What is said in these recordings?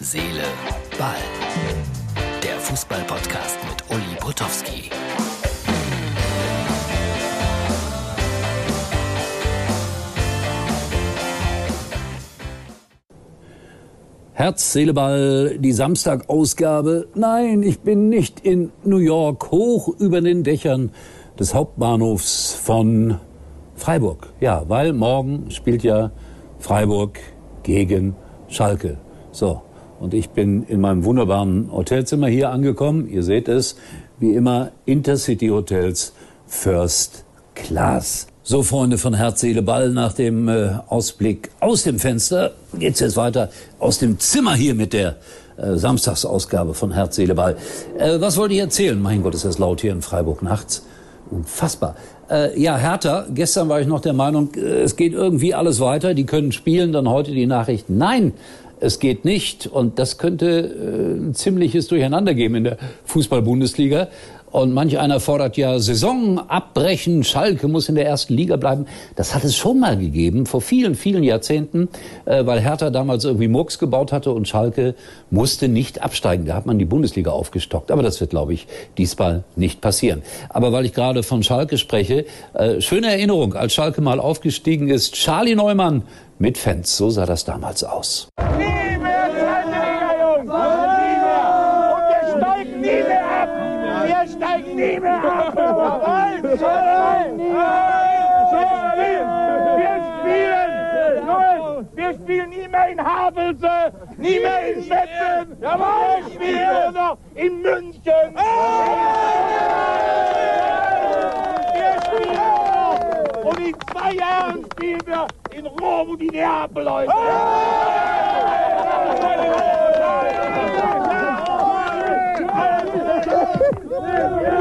Seele, Ball. Der Fußball-Podcast mit Uli Potowski. Herz, Seele, Ball, die Samstagausgabe. Nein, ich bin nicht in New York, hoch über den Dächern des Hauptbahnhofs von Freiburg. Ja, weil morgen spielt ja Freiburg gegen Schalke. So, und ich bin in meinem wunderbaren Hotelzimmer hier angekommen. Ihr seht es, wie immer Intercity Hotels First Class. So, Freunde von Herz, Seele, Ball, nach dem äh, Ausblick aus dem Fenster geht's jetzt weiter aus dem Zimmer hier mit der äh, Samstagsausgabe von Herz, Seele, Ball. Äh, was wollte ich erzählen? Mein Gott, ist das laut hier in Freiburg nachts. Unfassbar. Äh, ja, Hertha, gestern war ich noch der Meinung, äh, es geht irgendwie alles weiter, die können spielen, dann heute die Nachrichten. Nein, es geht nicht. Und das könnte äh, ein ziemliches Durcheinander geben in der Fußball-Bundesliga. Und manch einer fordert ja Saison abbrechen, Schalke muss in der ersten Liga bleiben. Das hat es schon mal gegeben, vor vielen, vielen Jahrzehnten, äh, weil Hertha damals irgendwie Murks gebaut hatte und Schalke musste nicht absteigen. Da hat man die Bundesliga aufgestockt. Aber das wird, glaube ich, diesmal nicht passieren. Aber weil ich gerade von Schalke spreche, äh, schöne Erinnerung, als Schalke mal aufgestiegen ist, Charlie Neumann mit Fans. So sah das damals aus. Nie nie mehr ab! Wir spielen! Jawohl! Wir spielen nie mehr in Havelse, nie mehr in! Jawohl! Wir spielen noch in München! Wir spielen noch! Und in zwei Jahren spielen wir in Rom und in Neapel, Leute! Ja,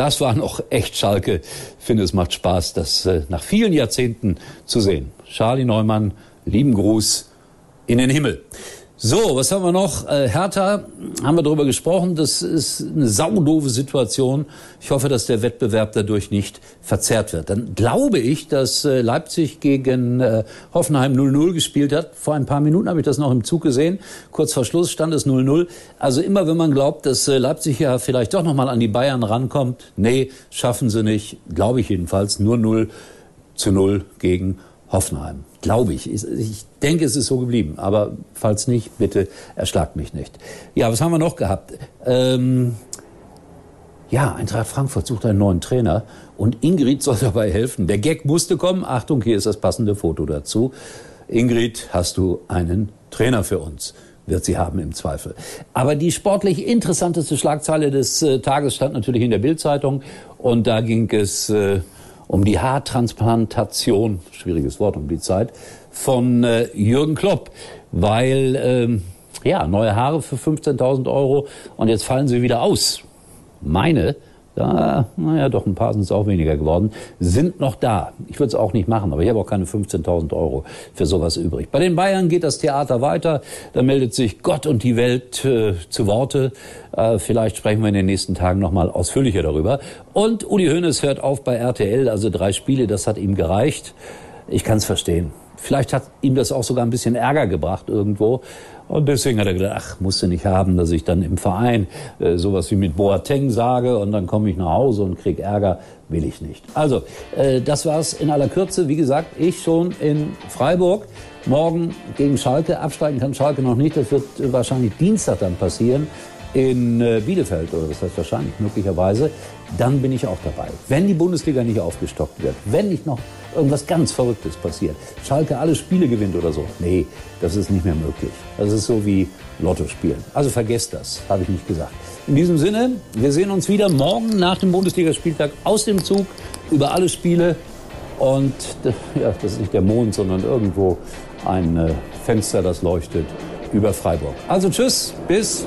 das war noch echt Schalke. Ich finde, es macht Spaß, das äh, nach vielen Jahrzehnten zu sehen. Charlie Neumann, lieben Gruß in den Himmel. So, was haben wir noch? Äh, Hertha, haben wir darüber gesprochen. Das ist eine saudove Situation. Ich hoffe, dass der Wettbewerb dadurch nicht verzerrt wird. Dann glaube ich, dass äh, Leipzig gegen äh, Hoffenheim 0-0 gespielt hat. Vor ein paar Minuten habe ich das noch im Zug gesehen. Kurz vor Schluss stand es 0-0. Also immer, wenn man glaubt, dass äh, Leipzig ja vielleicht doch noch mal an die Bayern rankommt. Nee, schaffen sie nicht. Glaube ich jedenfalls. Nur 0 zu 0 gegen Hoffenheim. Glaube ich. ich. Ich denke, es ist so geblieben. Aber falls nicht, bitte erschlagt mich nicht. Ja, was haben wir noch gehabt? Ähm, ja, Eintracht Frankfurt sucht einen neuen Trainer und Ingrid soll dabei helfen. Der Gag musste kommen. Achtung, hier ist das passende Foto dazu. Ingrid, hast du einen Trainer für uns? Wird sie haben im Zweifel. Aber die sportlich interessanteste Schlagzeile des äh, Tages stand natürlich in der Bildzeitung und da ging es äh, um die Haartransplantation, schwieriges Wort um die Zeit, von äh, Jürgen Klopp, weil ähm, ja neue Haare für 15.000 Euro und jetzt fallen sie wieder aus. Meine, da, naja, doch ein paar sind es auch weniger geworden, sind noch da. Ich würde es auch nicht machen, aber ich habe auch keine 15.000 Euro für sowas übrig. Bei den Bayern geht das Theater weiter. Da meldet sich Gott und die Welt äh, zu Worte. Äh, vielleicht sprechen wir in den nächsten Tagen nochmal ausführlicher darüber. Und Uli Hoeneß hört auf bei RTL, also drei Spiele, das hat ihm gereicht. Ich kann es verstehen. Vielleicht hat ihm das auch sogar ein bisschen Ärger gebracht irgendwo. Und deswegen hat er gedacht, ach, musste nicht haben, dass ich dann im Verein äh, sowas wie mit Boateng sage und dann komme ich nach Hause und krieg Ärger. Will ich nicht. Also, äh, das war's in aller Kürze. Wie gesagt, ich schon in Freiburg. Morgen gegen Schalke. Absteigen kann Schalke noch nicht. Das wird wahrscheinlich Dienstag dann passieren in äh, Bielefeld oder das heißt wahrscheinlich möglicherweise, dann bin ich auch dabei. Wenn die Bundesliga nicht aufgestockt wird, wenn nicht noch irgendwas ganz Verrücktes passiert, Schalke alle Spiele gewinnt oder so, nee, das ist nicht mehr möglich. Das ist so wie Lotto spielen. Also vergesst das, habe ich nicht gesagt. In diesem Sinne, wir sehen uns wieder morgen nach dem Bundesligaspieltag aus dem Zug über alle Spiele und ja, das ist nicht der Mond, sondern irgendwo ein äh, Fenster, das leuchtet über Freiburg. Also tschüss, bis